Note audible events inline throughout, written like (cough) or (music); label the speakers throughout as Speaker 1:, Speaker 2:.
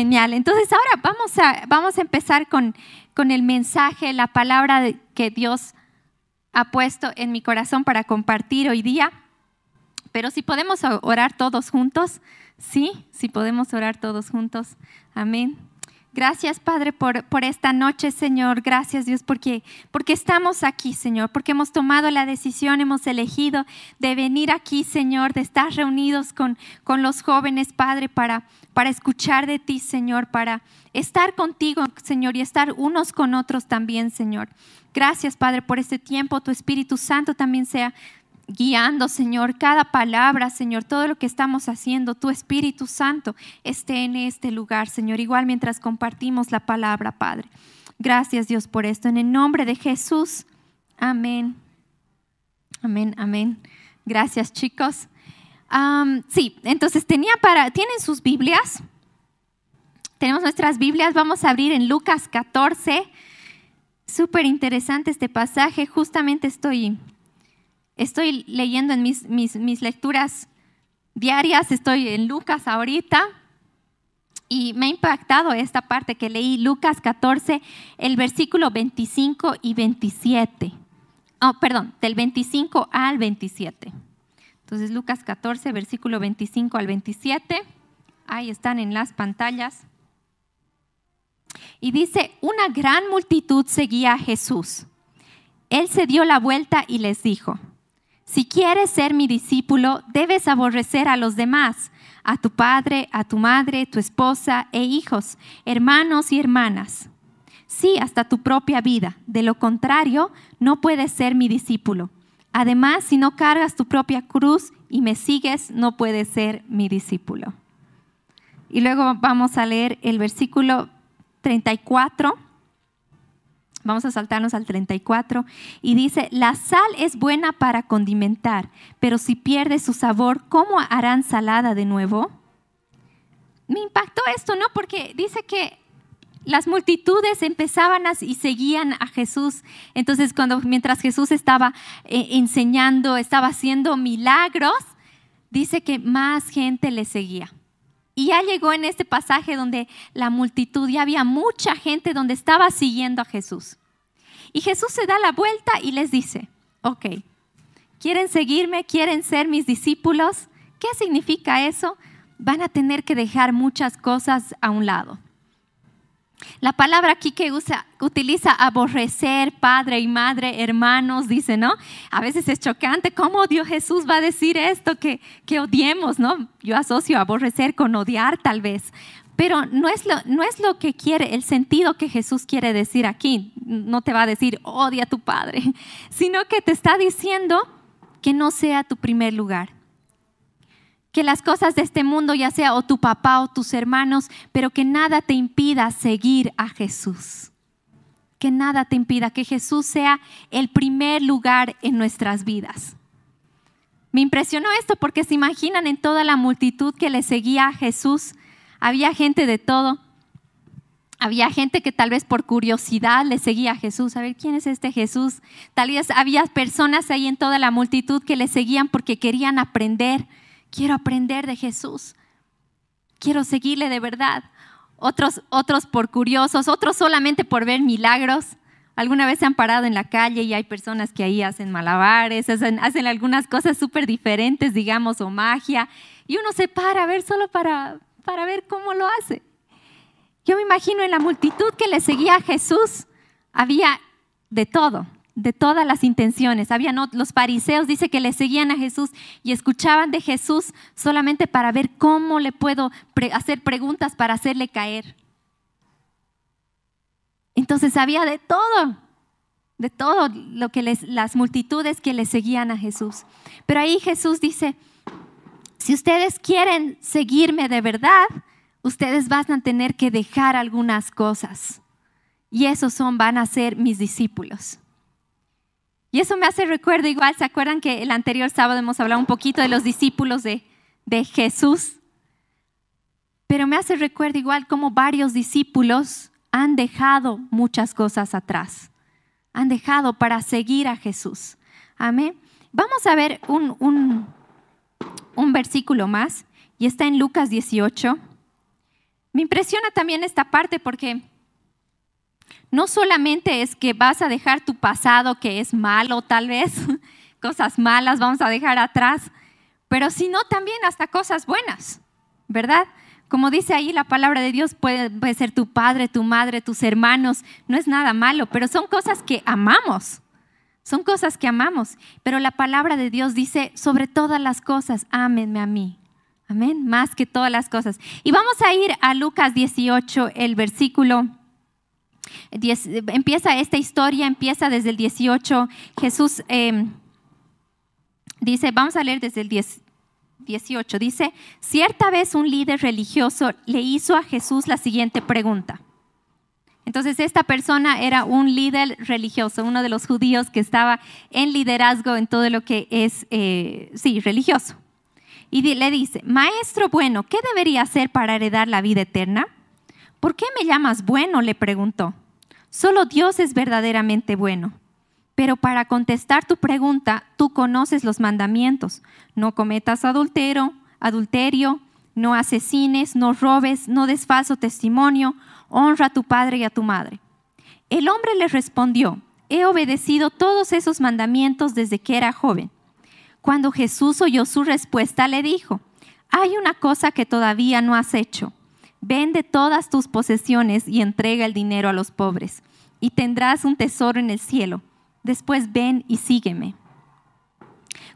Speaker 1: Genial. Entonces ahora vamos a, vamos a empezar con, con el mensaje, la palabra que Dios ha puesto en mi corazón para compartir hoy día. Pero si podemos orar todos juntos, sí, si podemos orar todos juntos. Amén. Gracias, Padre, por, por, esta noche, Señor. Gracias, Dios, porque, porque estamos aquí, Señor, porque hemos tomado la decisión, hemos elegido de venir aquí, Señor, de estar reunidos con, con los jóvenes, Padre, para, para escuchar de ti, Señor, para estar contigo, Señor, y estar unos con otros también, Señor. Gracias, Padre, por este tiempo. Tu Espíritu Santo también sea guiando, Señor, cada palabra, Señor, todo lo que estamos haciendo, tu Espíritu Santo esté en este lugar, Señor, igual mientras compartimos la palabra, Padre. Gracias, Dios, por esto. En el nombre de Jesús. Amén. Amén, amén. Gracias, chicos. Sí, entonces tenía para, ¿tienen sus Biblias? Tenemos nuestras Biblias, vamos a abrir en Lucas 14. Súper interesante este pasaje, justamente estoy Estoy leyendo en mis, mis, lecturas diarias, estoy en Lucas ahorita, y me ha impactado esta parte que leí, Lucas 14, el versículo 25 y 27. Oh, perdón, del 25 al 27. Entonces, Lucas 14, versículo 25 al 27. Ahí están en las pantallas. Y dice, una gran multitud seguía a Jesús. Él se dio la vuelta y les dijo, si quieres ser mi discípulo, debes aborrecer a los demás, a tu padre, a tu madre, tu esposa e hijos, hermanos y hermanas. Sí, hasta tu propia vida. De lo contrario, no puedes ser mi discípulo. Además, si no cargas tu propia cruz y me sigues, no puedes ser mi discípulo. Y luego vamos a leer el versículo 34 Vamos a saltarnos al 34 y dice, la sal es buena para condimentar, pero si pierde su sabor, ¿cómo harán salada de nuevo? Me impactó esto, ¿no? Porque dice que las multitudes empezaban y seguían a Jesús. Entonces, cuando mientras Jesús estaba eh, enseñando, estaba haciendo milagros, dice que más gente le seguía. Y ya llegó en este pasaje donde la multitud, ya había mucha gente donde estaba siguiendo a Jesús. Y Jesús se da la vuelta y les dice, ok, ¿quieren seguirme? ¿Quieren ser mis discípulos? ¿Qué significa eso? Van a tener que dejar muchas cosas a un lado. La palabra aquí que usa, utiliza aborrecer, padre y madre, hermanos, dice, ¿no? A veces es chocante, ¿cómo Dios Jesús va a decir esto que, que odiemos, ¿no? Yo asocio aborrecer con odiar tal vez, pero no es, lo, no es lo que quiere, el sentido que Jesús quiere decir aquí. No te va a decir, odia a tu padre, (laughs) sino que te está diciendo que no sea tu primer lugar que las cosas de este mundo, ya sea o tu papá o tus hermanos, pero que nada te impida seguir a Jesús. Que nada te impida que Jesús sea el primer lugar en nuestras vidas. Me impresionó esto porque se imaginan en toda la multitud que le seguía a Jesús, había gente de todo. Había gente que tal vez por curiosidad le seguía a Jesús, a ver quién es este Jesús. Tal vez había personas ahí en toda la multitud que le seguían porque querían aprender quiero aprender de Jesús, quiero seguirle de verdad. Otros, otros por curiosos, otros solamente por ver milagros. Alguna vez se han parado en la calle y hay personas que ahí hacen malabares, hacen, hacen algunas cosas súper diferentes, digamos, o magia, y uno se para a ver solo para, para ver cómo lo hace. Yo me imagino en la multitud que le seguía a Jesús, había de todo de todas las intenciones. Habían los fariseos, dice que le seguían a Jesús y escuchaban de Jesús solamente para ver cómo le puedo hacer preguntas para hacerle caer. Entonces había de todo, de todo lo que les, las multitudes que le seguían a Jesús. Pero ahí Jesús dice, si ustedes quieren seguirme de verdad, ustedes van a tener que dejar algunas cosas. Y esos son, van a ser mis discípulos. Y eso me hace recuerdo igual, ¿se acuerdan que el anterior sábado hemos hablado un poquito de los discípulos de, de Jesús? Pero me hace recuerdo igual como varios discípulos han dejado muchas cosas atrás, han dejado para seguir a Jesús. Amén. Vamos a ver un, un, un versículo más y está en Lucas 18. Me impresiona también esta parte porque no solamente es que vas a dejar tu pasado que es malo tal vez, (laughs) cosas malas vamos a dejar atrás, pero sino también hasta cosas buenas, ¿verdad? Como dice ahí la palabra de Dios, puede, ser tu padre, tu madre, tus hermanos, no es nada malo, pero son cosas que amamos, son cosas que amamos. Pero la palabra de Dios dice, sobre todas las cosas, ámenme a mí. Amén, más que todas las cosas. Y vamos a ir a Lucas 18, el versículo empieza esta historia, empieza desde el 18. Jesús em, dice, vamos a leer desde el 18, dice, cierta vez un líder religioso le hizo a Jesús la siguiente pregunta. Entonces esta persona era un líder religioso, uno de los judíos que estaba en liderazgo en todo lo que es, eh, sí, religioso. Y le dice, maestro bueno, ¿qué debería hacer para heredar la vida eterna? ¿Por qué me llamas bueno? le preguntó. Solo Dios es verdaderamente bueno. Pero para contestar tu pregunta, tú conoces los mandamientos. No cometas adulterio, adulterio, no asesines, no robes, no des falso testimonio, honra a tu padre y a tu madre. El hombre le respondió, he obedecido todos esos mandamientos desde que era joven. Cuando Jesús oyó su respuesta, le dijo, hay una cosa que todavía no has hecho. Vende todas tus posesiones y entrega el dinero a los pobres, y tendrás un tesoro en el cielo. Después ven y sígueme.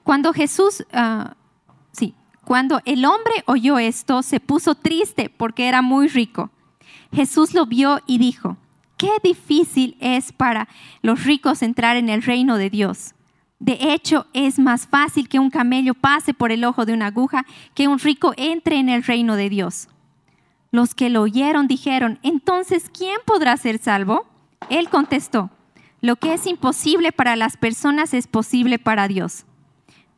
Speaker 1: Cuando Jesús, ah, sí, cuando el hombre oyó esto, se puso triste porque era muy rico. Jesús lo vio y dijo, qué difícil es para los ricos entrar en el reino de Dios. De hecho, es más fácil que un camello pase por el ojo de una aguja que un rico entre en el reino de Dios. Los que lo oyeron dijeron, entonces, ¿quién podrá ser salvo? Él contestó, lo que es imposible para las personas es posible para Dios.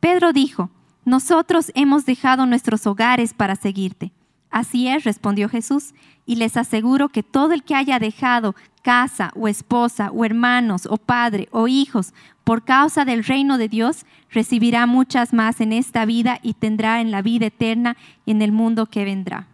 Speaker 1: Pedro dijo, nosotros hemos dejado nuestros hogares para seguirte. Así es, respondió Jesús, y les aseguro que todo el que haya dejado casa o esposa o hermanos o padre o hijos por causa del reino de Dios, recibirá muchas más en esta vida y tendrá en la vida eterna y en el mundo que vendrá.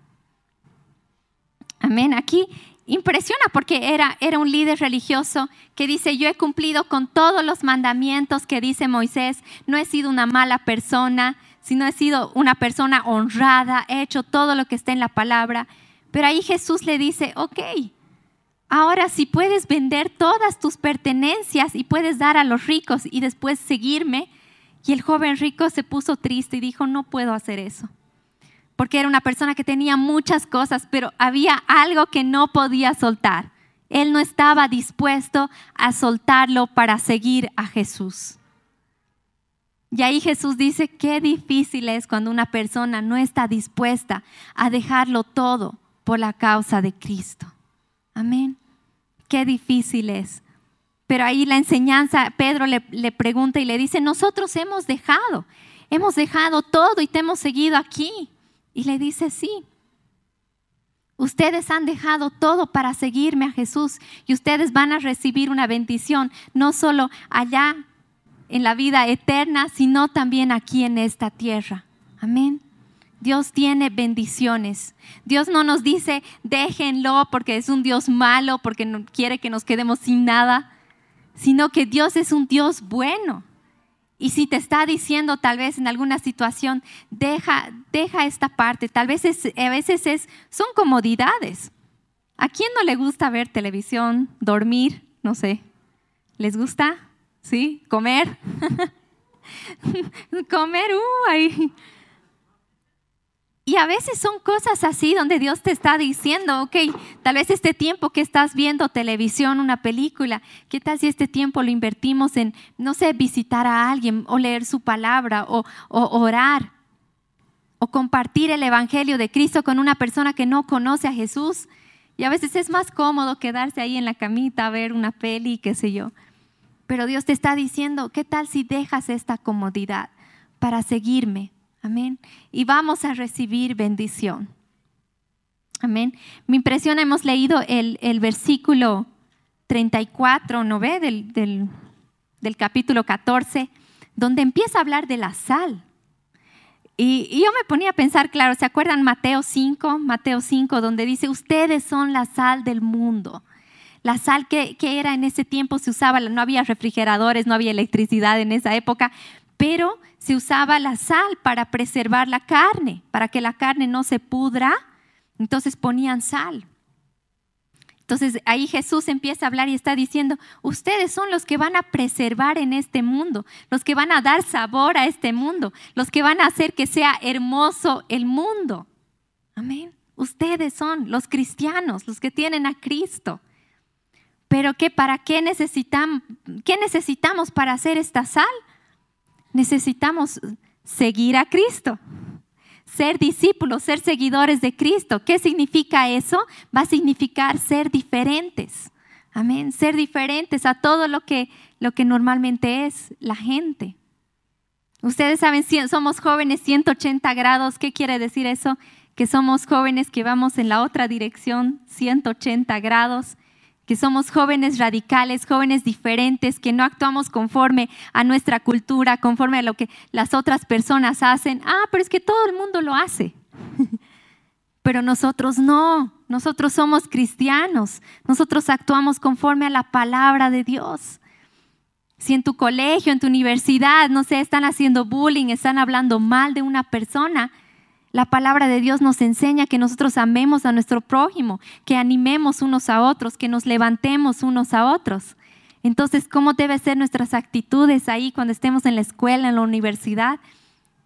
Speaker 1: Amén. Aquí impresiona porque era, era un líder religioso que dice, yo he cumplido con todos los mandamientos que dice Moisés, no he sido una mala persona, sino he sido una persona honrada, he hecho todo lo que está en la palabra. Pero ahí Jesús le dice, ok, ahora si puedes vender todas tus pertenencias y puedes dar a los ricos y después seguirme. Y el joven rico se puso triste y dijo, no puedo hacer eso porque era una persona que tenía muchas cosas, pero había algo que no podía soltar. Él no estaba dispuesto a soltarlo para seguir a Jesús. Y ahí Jesús dice, qué difícil es cuando una persona no está dispuesta a dejarlo todo por la causa de Cristo. Amén. Qué difícil es. Pero ahí la enseñanza, Pedro le, le, pregunta y le dice, nosotros hemos dejado, hemos dejado todo y te hemos seguido aquí. Y le dice, sí, ustedes han dejado todo para seguirme a Jesús y ustedes van a recibir una bendición, no solo allá en la vida eterna, sino también aquí en esta tierra. Amén. Dios tiene bendiciones. Dios no nos dice, déjenlo porque es un Dios malo, porque no quiere que nos quedemos sin nada, sino que Dios es un Dios bueno. Y si te está diciendo tal vez en alguna situación, deja, deja esta parte, tal vez a veces es, son comodidades. ¿A quién no le gusta ver televisión, dormir? No sé. ¿Les gusta? ¿Sí? ¿Comer? (laughs) Comer, uh, ahí. Y a veces son cosas así donde Dios te está diciendo, ok, tal vez este tiempo que estás viendo televisión, una película, ¿qué tal si este tiempo lo invertimos en, no sé, visitar a alguien o leer su palabra o, o orar o compartir el Evangelio de Cristo con una persona que no conoce a Jesús? Y a veces es más cómodo quedarse ahí en la camita a ver una peli, qué sé yo. Pero Dios te está diciendo, ¿qué tal si dejas esta comodidad para seguirme? Amén. Y vamos a recibir bendición. Amén. Me impresiona, hemos leído el, versículo 34, ¿no ve? Del, del, del capítulo 14, donde empieza a hablar de la sal. Y, y, yo me ponía a pensar, claro, ¿se acuerdan Mateo 5? Mateo 5, donde dice, ustedes son la sal del mundo. La sal que, que era en ese tiempo se usaba, no había refrigeradores, no había electricidad en esa época, pero se usaba la sal para preservar la carne, para que la carne no se pudra. Entonces ponían sal. Entonces ahí Jesús empieza a hablar y está diciendo, ustedes son los que van a preservar en este mundo, los que van a dar sabor a este mundo, los que van a hacer que sea hermoso el mundo. Amén. Ustedes son los cristianos, los que tienen a Cristo. Pero ¿qué, ¿para qué necesitamos, qué necesitamos para hacer esta sal? Necesitamos seguir a Cristo, ser discípulos, ser seguidores de Cristo. ¿Qué significa eso? Va a significar ser diferentes. Amén, ser diferentes a todo lo que, lo que normalmente es la gente. Ustedes saben, somos jóvenes 180 grados. ¿Qué quiere decir eso? Que somos jóvenes que vamos en la otra dirección, 180 grados somos jóvenes radicales, jóvenes diferentes, que no actuamos conforme a nuestra cultura, conforme a lo que las otras personas hacen. Ah, pero es que todo el mundo lo hace. (laughs) pero nosotros no, nosotros somos cristianos, nosotros actuamos conforme a la palabra de Dios. Si en tu colegio, en tu universidad, no sé, están haciendo bullying, están hablando mal de una persona, la palabra de Dios nos enseña que nosotros amemos a nuestro prójimo, que animemos unos a otros, que nos levantemos unos a otros. Entonces, ¿cómo deben ser nuestras actitudes ahí cuando estemos en la escuela, en la universidad?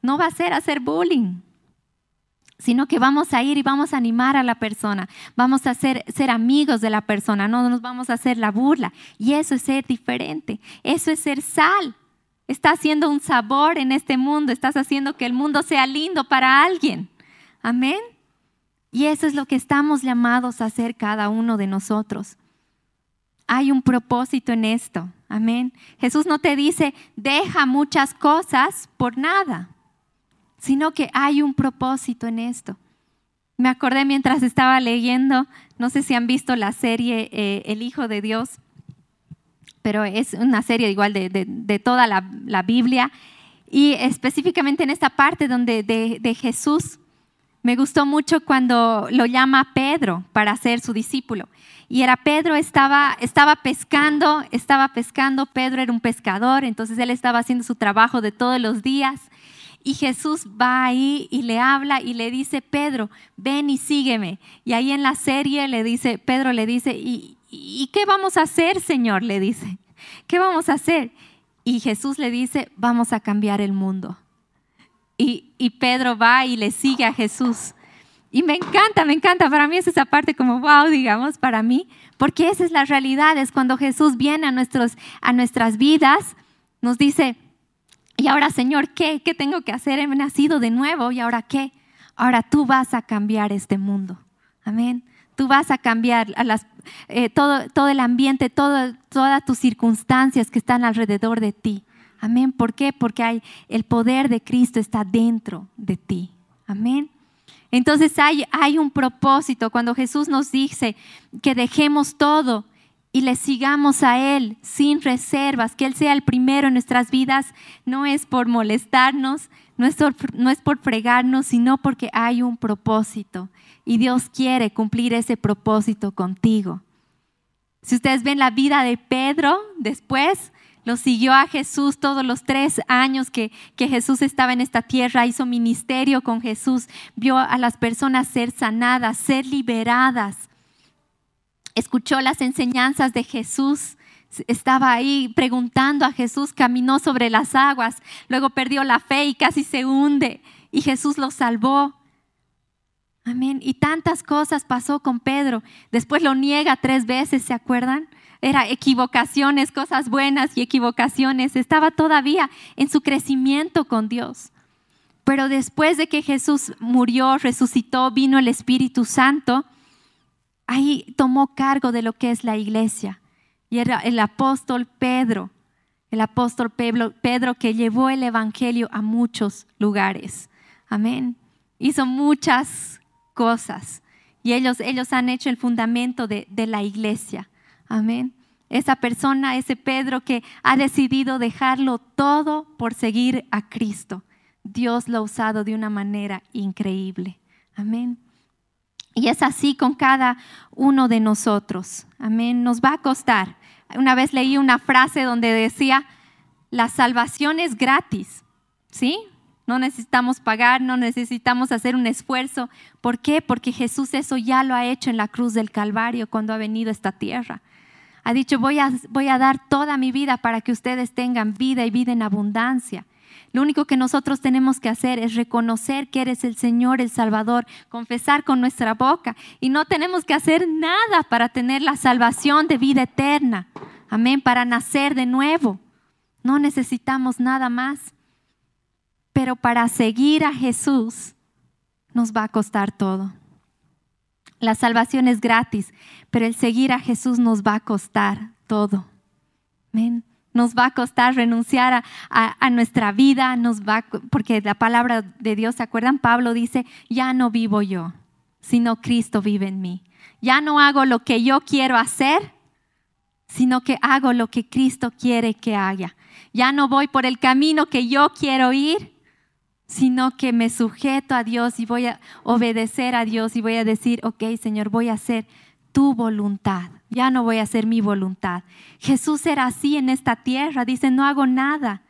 Speaker 1: No va a ser hacer bullying, sino que vamos a ir y vamos a animar a la persona, vamos a ser, ser amigos de la persona, no nos vamos a hacer la burla. Y eso es ser diferente, eso es ser sal. Estás haciendo un sabor en este mundo, estás haciendo que el mundo sea lindo para alguien. Amén. Y eso es lo que estamos llamados a hacer cada uno de nosotros. Hay un propósito en esto. Amén. Jesús no te dice, deja muchas cosas por nada, sino que hay un propósito en esto. Me acordé mientras estaba leyendo, no sé si han visto la serie eh, El Hijo de Dios pero es una serie igual de, toda la, Biblia. Y específicamente en esta parte donde de, Jesús, me gustó mucho cuando lo llama Pedro para ser su discípulo. Y era Pedro, estaba, estaba pescando, estaba pescando, Pedro era un pescador, entonces él estaba haciendo su trabajo de todos los días. Y Jesús va ahí y le habla y le dice, Pedro, ven y sígueme. Y ahí en la serie le dice, Pedro le dice, ¿y, ¿y qué vamos a hacer, Señor? Le dice, ¿qué vamos a hacer? Y Jesús le dice, vamos a cambiar el mundo. Y, Pedro va y le sigue a Jesús. Y me encanta, me encanta. Para mí es esa parte como wow, digamos, para mí, porque esa es la realidad. Es cuando Jesús viene a, nuestros, a nuestras vidas, nos dice, y ahora Señor, ¿qué? ¿Qué tengo que hacer? He nacido de nuevo y ahora qué? Ahora tú vas a cambiar este mundo. Amén. Tú vas a cambiar eh, todo, el ambiente, todas tus circunstancias que están alrededor de ti. Amén. ¿Por qué? Porque hay, el poder de Cristo está dentro de ti. Amén. Entonces hay, hay un propósito cuando Jesús nos dice que dejemos todo y le sigamos a Él sin reservas, que Él sea el primero en nuestras vidas, no es por molestarnos, no es, no es por fregarnos, sino porque hay un propósito y Dios quiere cumplir ese propósito contigo. Si ustedes ven la vida de Pedro, después lo siguió a Jesús todos los tres años que, que, Jesús estaba en esta tierra, hizo ministerio con Jesús, vio a las personas ser sanadas, ser liberadas, escuchó las enseñanzas de Jesús, estaba ahí preguntando a Jesús, caminó sobre las aguas, luego perdió la fe y casi se hunde y Jesús lo salvó. Amén. Y tantas cosas pasó con Pedro. Después lo niega tres veces, ¿se acuerdan? Era equivocaciones, cosas buenas y equivocaciones. Estaba todavía en su crecimiento con Dios. Pero después de que Jesús murió, resucitó, vino el Espíritu Santo, ahí tomó cargo de lo que es la iglesia. Y era el apóstol Pedro, el apóstol Pedro, Pedro que llevó el Evangelio a muchos lugares. Amén. Hizo muchas cosas. Y ellos, ellos han hecho el fundamento de, de la iglesia. Amén. Esa persona, ese Pedro que ha decidido dejarlo todo por seguir a Cristo. Dios lo ha usado de una manera increíble. Amén. Y es así con cada uno de nosotros. Amén. Nos va a costar. Una vez leí una frase donde decía, la salvación es gratis. ¿Sí? No necesitamos pagar, no necesitamos hacer un esfuerzo. ¿Por qué? Porque Jesús eso ya lo ha hecho en la cruz del Calvario cuando ha venido a esta tierra. Ha dicho, voy a, voy a dar toda mi vida para que ustedes tengan vida y vida en abundancia. Lo único que nosotros tenemos que hacer es reconocer que eres el Señor, el Salvador, confesar con nuestra boca. Y no tenemos que hacer nada para tener la salvación de vida eterna. Amén, para nacer de nuevo. No necesitamos nada más. Pero para seguir a Jesús nos va a costar todo. La salvación es gratis, pero el seguir a Jesús nos va a costar todo. Amén nos va a costar renunciar a, nuestra vida, nos va, porque la palabra de Dios, ¿se acuerdan? Pablo dice, ya no vivo yo, sino Cristo vive en mí. Ya no hago lo que yo quiero hacer, sino que hago lo que Cristo quiere que haga. Ya no voy por el camino que yo quiero ir, sino que me sujeto a Dios y voy a obedecer a Dios y voy a decir, ok Señor, voy a hacer tu voluntad ya no voy a hacer mi voluntad. Jesús era así en esta tierra, dice, no hago nada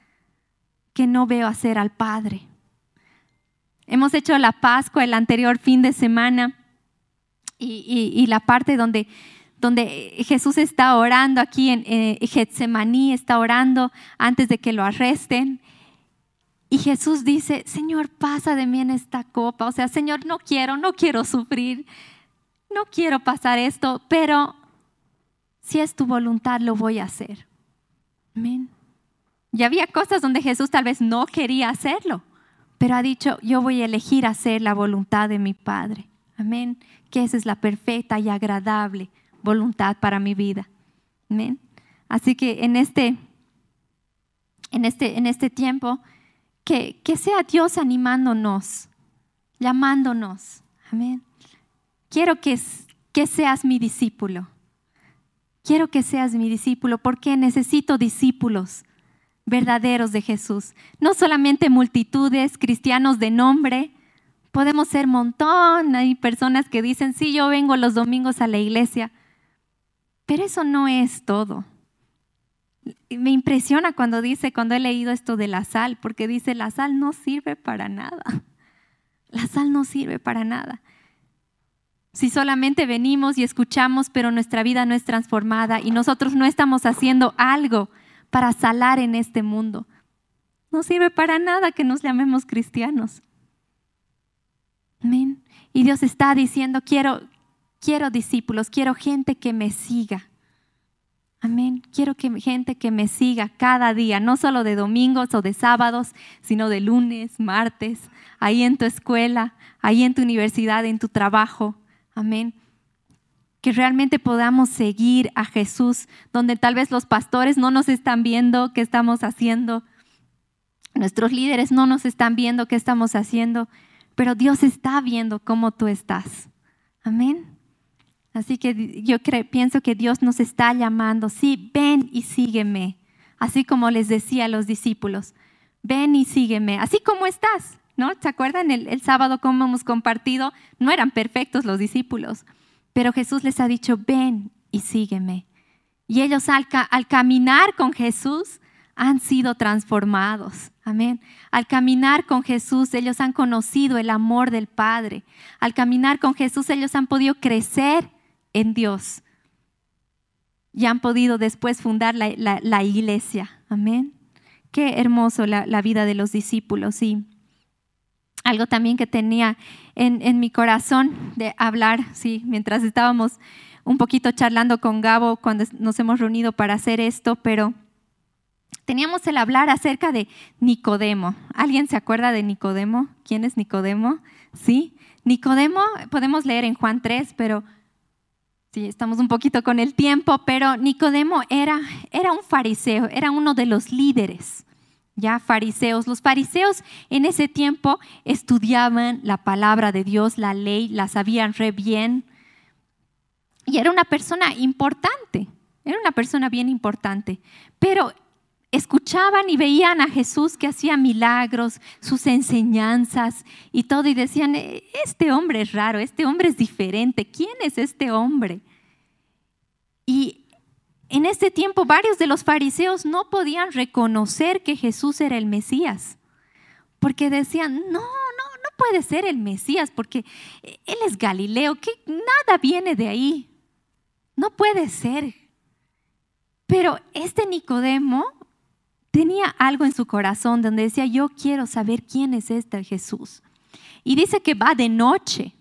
Speaker 1: que no veo hacer al Padre. Hemos hecho la Pascua el anterior fin de semana y, la parte donde, donde Jesús está orando aquí en Getsemaní, está orando antes de que lo arresten. Y Jesús dice, Señor, pasa de mí en esta copa. O sea, Señor, no quiero, no quiero sufrir, no quiero pasar esto, pero si es tu voluntad, lo voy a hacer. Amén. Y había cosas donde Jesús tal vez no quería hacerlo, pero ha dicho, yo voy a elegir hacer la voluntad de mi Padre. Amén. Que esa es la perfecta y agradable voluntad para mi vida. Amén. Así que en este, en este, en este tiempo, que, que sea Dios animándonos, llamándonos. Amén. Quiero que, que seas mi discípulo quiero que seas mi discípulo porque necesito discípulos verdaderos de Jesús. No solamente multitudes, cristianos de nombre, podemos ser montón, hay personas que dicen, sí, yo vengo los domingos a la iglesia, pero eso no es todo. Me impresiona cuando dice, cuando he leído esto de la sal, porque dice, la sal no sirve para nada. La sal no sirve para nada si solamente venimos y escuchamos, pero nuestra vida no es transformada y nosotros no estamos haciendo algo para salar en este mundo. No sirve para nada que nos llamemos cristianos. Amén. Y Dios está diciendo, quiero, quiero discípulos, quiero gente que me siga. Amén. Quiero que gente que me siga cada día, no solo de domingos o de sábados, sino de lunes, martes, ahí en tu escuela, ahí en tu universidad, en tu trabajo. Amén. Que realmente podamos seguir a Jesús, donde tal vez los pastores no nos están viendo qué estamos haciendo, nuestros líderes no nos están viendo qué estamos haciendo, pero Dios está viendo cómo tú estás. Amén. Así que yo pienso que Dios nos está llamando, sí, ven y sígueme, así como les decía a los discípulos, ven y sígueme, así como estás. ¿no? ¿Se acuerdan el, sábado cómo hemos compartido? No eran perfectos los discípulos, pero Jesús les ha dicho, ven y sígueme. Y ellos al, al caminar con Jesús han sido transformados. Amén. Al caminar con Jesús, ellos han conocido el amor del Padre. Al caminar con Jesús, ellos han podido crecer en Dios. Y han podido después fundar la, iglesia. Amén. Qué hermoso la, vida de los discípulos. Sí algo también que tenía en, mi corazón de hablar, sí, mientras estábamos un poquito charlando con Gabo cuando nos hemos reunido para hacer esto, pero teníamos el hablar acerca de Nicodemo. ¿Alguien se acuerda de Nicodemo? ¿Quién es Nicodemo? Sí, Nicodemo, podemos leer en Juan 3, pero sí, estamos un poquito con el tiempo, pero Nicodemo era, era un fariseo, era uno de los líderes ya fariseos. Los fariseos en ese tiempo estudiaban la palabra de Dios, la ley, la sabían re bien. Y era una persona importante, era una persona bien importante. Pero escuchaban y veían a Jesús que hacía milagros, sus enseñanzas y todo, y decían, "E- este hombre es raro, este hombre es diferente, ¿quién es este hombre? Y en este tiempo varios de los fariseos no podían reconocer que Jesús era el Mesías, porque decían, no, no, no puede ser el Mesías, porque él es Galileo, que nada viene de ahí, no puede ser. Pero este Nicodemo tenía algo en su corazón donde decía, yo quiero saber quién es este Jesús. Y dice que va de noche,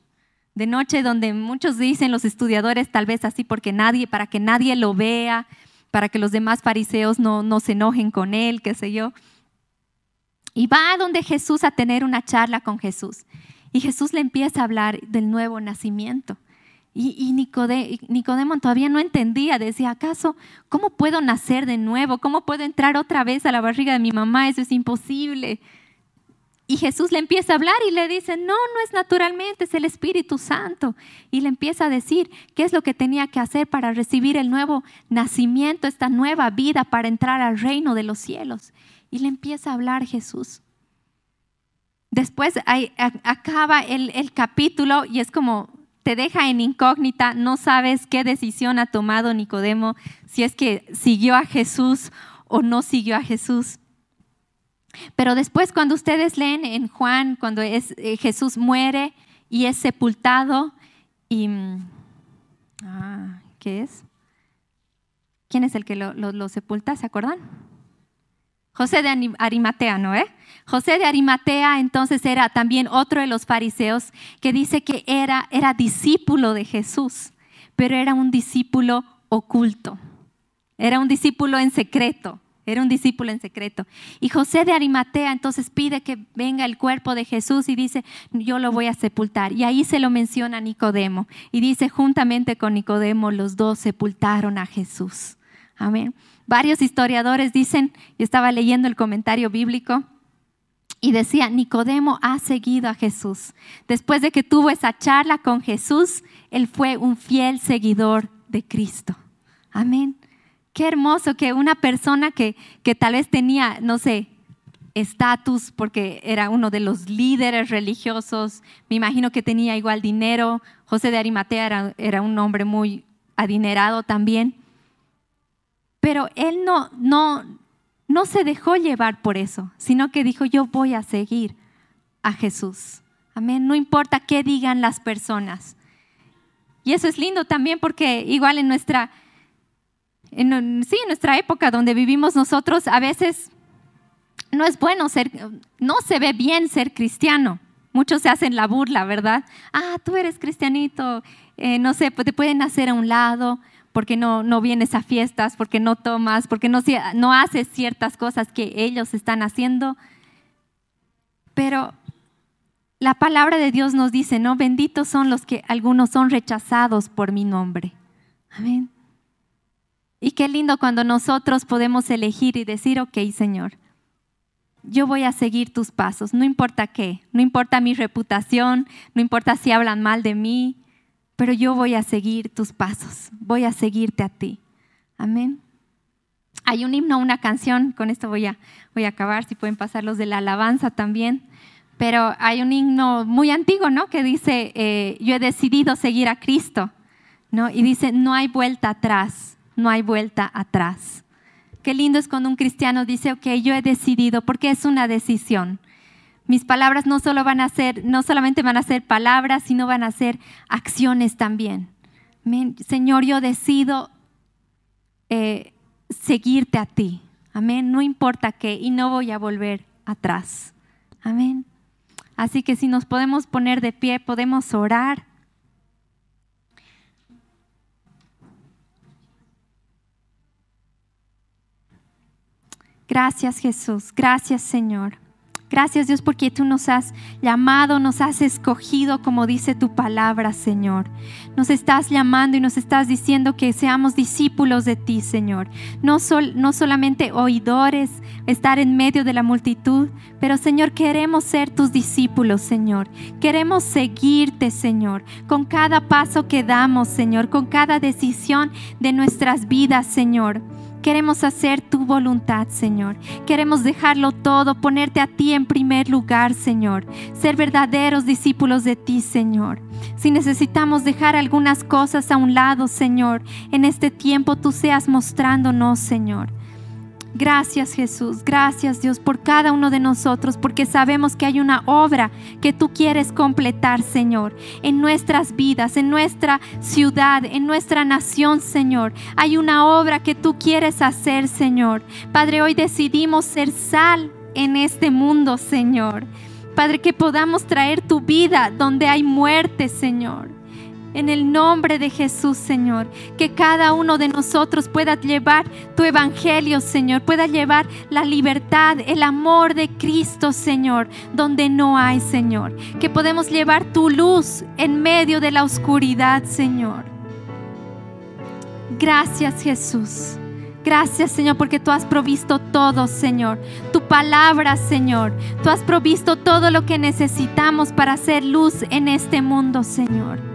Speaker 1: de noche donde muchos dicen los estudiadores tal vez así porque nadie, para que nadie lo vea, para que los demás fariseos no, no se enojen con él, qué sé yo. Y va a donde Jesús a tener una charla con Jesús. Y Jesús le empieza a hablar del nuevo nacimiento. Y, y todavía no entendía, decía, ¿acaso cómo puedo nacer de nuevo? ¿Cómo puedo entrar otra vez a la barriga de mi mamá? Eso es imposible. Y Jesús le empieza a hablar y le dice, no, no es naturalmente, es el Espíritu Santo. Y le empieza a decir qué es lo que tenía que hacer para recibir el nuevo nacimiento, esta nueva vida para entrar al reino de los cielos. Y le empieza a hablar Jesús. Después acaba el, el capítulo y es como te deja en incógnita, no sabes qué decisión ha tomado Nicodemo, si es que siguió a Jesús o no siguió a Jesús. Pero después cuando ustedes leen en Juan, cuando es, eh, Jesús muere y es sepultado, y... mm, ah, ¿Qué es? ¿Quién es el que lo, lo- lo sepulta? ¿Se acuerdan? José de Arimatea, ¿no? Eh? José de Arimatea entonces era también otro de los fariseos que dice que era, era discípulo de Jesús, pero era un discípulo oculto, era un discípulo en secreto. Era un discípulo en secreto. Y José de Arimatea entonces pide que venga el cuerpo de Jesús y dice, yo lo voy a sepultar. Y ahí se lo menciona Nicodemo. Y dice, juntamente con Nicodemo, los dos sepultaron a Jesús. Amén. Varios historiadores dicen, yo estaba leyendo el comentario bíblico, y decía, Nicodemo ha seguido a Jesús. Después de que tuvo esa charla con Jesús, él fue un fiel seguidor de Cristo. Amén. Qué hermoso que una persona que, que tal vez tenía, no sé, estatus porque era uno de los líderes religiosos, me imagino que tenía igual dinero, José de Arimatea era, era un hombre muy adinerado también, pero él no, no, no se dejó llevar por eso, sino que dijo, yo voy a seguir a Jesús. Amén. No importa qué digan las personas. Y eso es lindo también porque igual en nuestra, sí, en nuestra época donde vivimos nosotros, a veces no es bueno ser, no se ve bien ser cristiano. Muchos se hacen la burla, ¿verdad? Ah, tú eres cristianito, eh, no sé, te pueden hacer a un lado porque no, no vienes a fiestas, porque no tomas, porque no, no haces ciertas cosas que ellos están haciendo. Pero la palabra de Dios nos dice, ¿no? Benditos son los que algunos son rechazados por mi nombre. Amén. Y qué lindo cuando nosotros podemos elegir y decir, ok, Señor, yo voy a seguir tus pasos, no importa qué, no importa mi reputación, no importa si hablan mal de mí, pero yo voy a seguir tus pasos, voy a seguirte a ti. Amén. Hay un himno, una canción, con esto voy a, voy a acabar, si pueden pasar los de la alabanza también, pero hay un himno muy antiguo, ¿no? Que dice, eh, yo he decidido seguir a Cristo, ¿no? Y dice, no hay vuelta atrás, no hay vuelta atrás. Qué lindo es cuando un cristiano dice, ok, yo he decidido, porque es una decisión. Mis palabras no solo van a ser, no solamente van a ser palabras, sino van a ser acciones también. Señor, yo decido eh, seguirte a ti. Amén. No importa qué, y no voy a volver atrás. Amén. Así que si nos podemos poner de pie, podemos orar. Gracias Jesús, gracias Señor. Gracias Dios porque tú nos has llamado, nos has escogido como dice tu palabra, Señor. Nos estás llamando y nos estás diciendo que seamos discípulos de ti, Señor. No, no solamente oidores, estar en medio de la multitud, pero Señor, queremos ser tus discípulos, Señor. Queremos seguirte, Señor, con cada paso que damos, Señor, con cada decisión de nuestras vidas, Señor. Queremos hacer tu voluntad, Señor. Queremos dejarlo todo, ponerte a ti en primer lugar, Señor. Ser verdaderos discípulos de ti, Señor. Si necesitamos dejar algunas cosas a un lado, Señor, en este tiempo tú seas mostrándonos, Señor. Gracias Jesús, gracias Dios por cada uno de nosotros, porque sabemos que hay una obra que tú quieres completar, Señor, en nuestras vidas, en nuestra ciudad, en nuestra nación, Señor. Hay una obra que tú quieres hacer, Señor. Padre, hoy decidimos ser sal en este mundo, Señor. Padre, que podamos traer tu vida donde hay muerte, Señor. En el nombre de Jesús, Señor, que cada uno de nosotros pueda llevar tu evangelio, Señor, pueda llevar la libertad, el amor de Cristo, Señor, donde no hay, Señor. Que podemos llevar tu luz en medio de la oscuridad, Señor. Gracias, Jesús. Gracias, Señor, porque tú has provisto todo, Señor. Tu palabra, Señor. Tú has provisto todo lo que necesitamos para hacer luz en este mundo, Señor.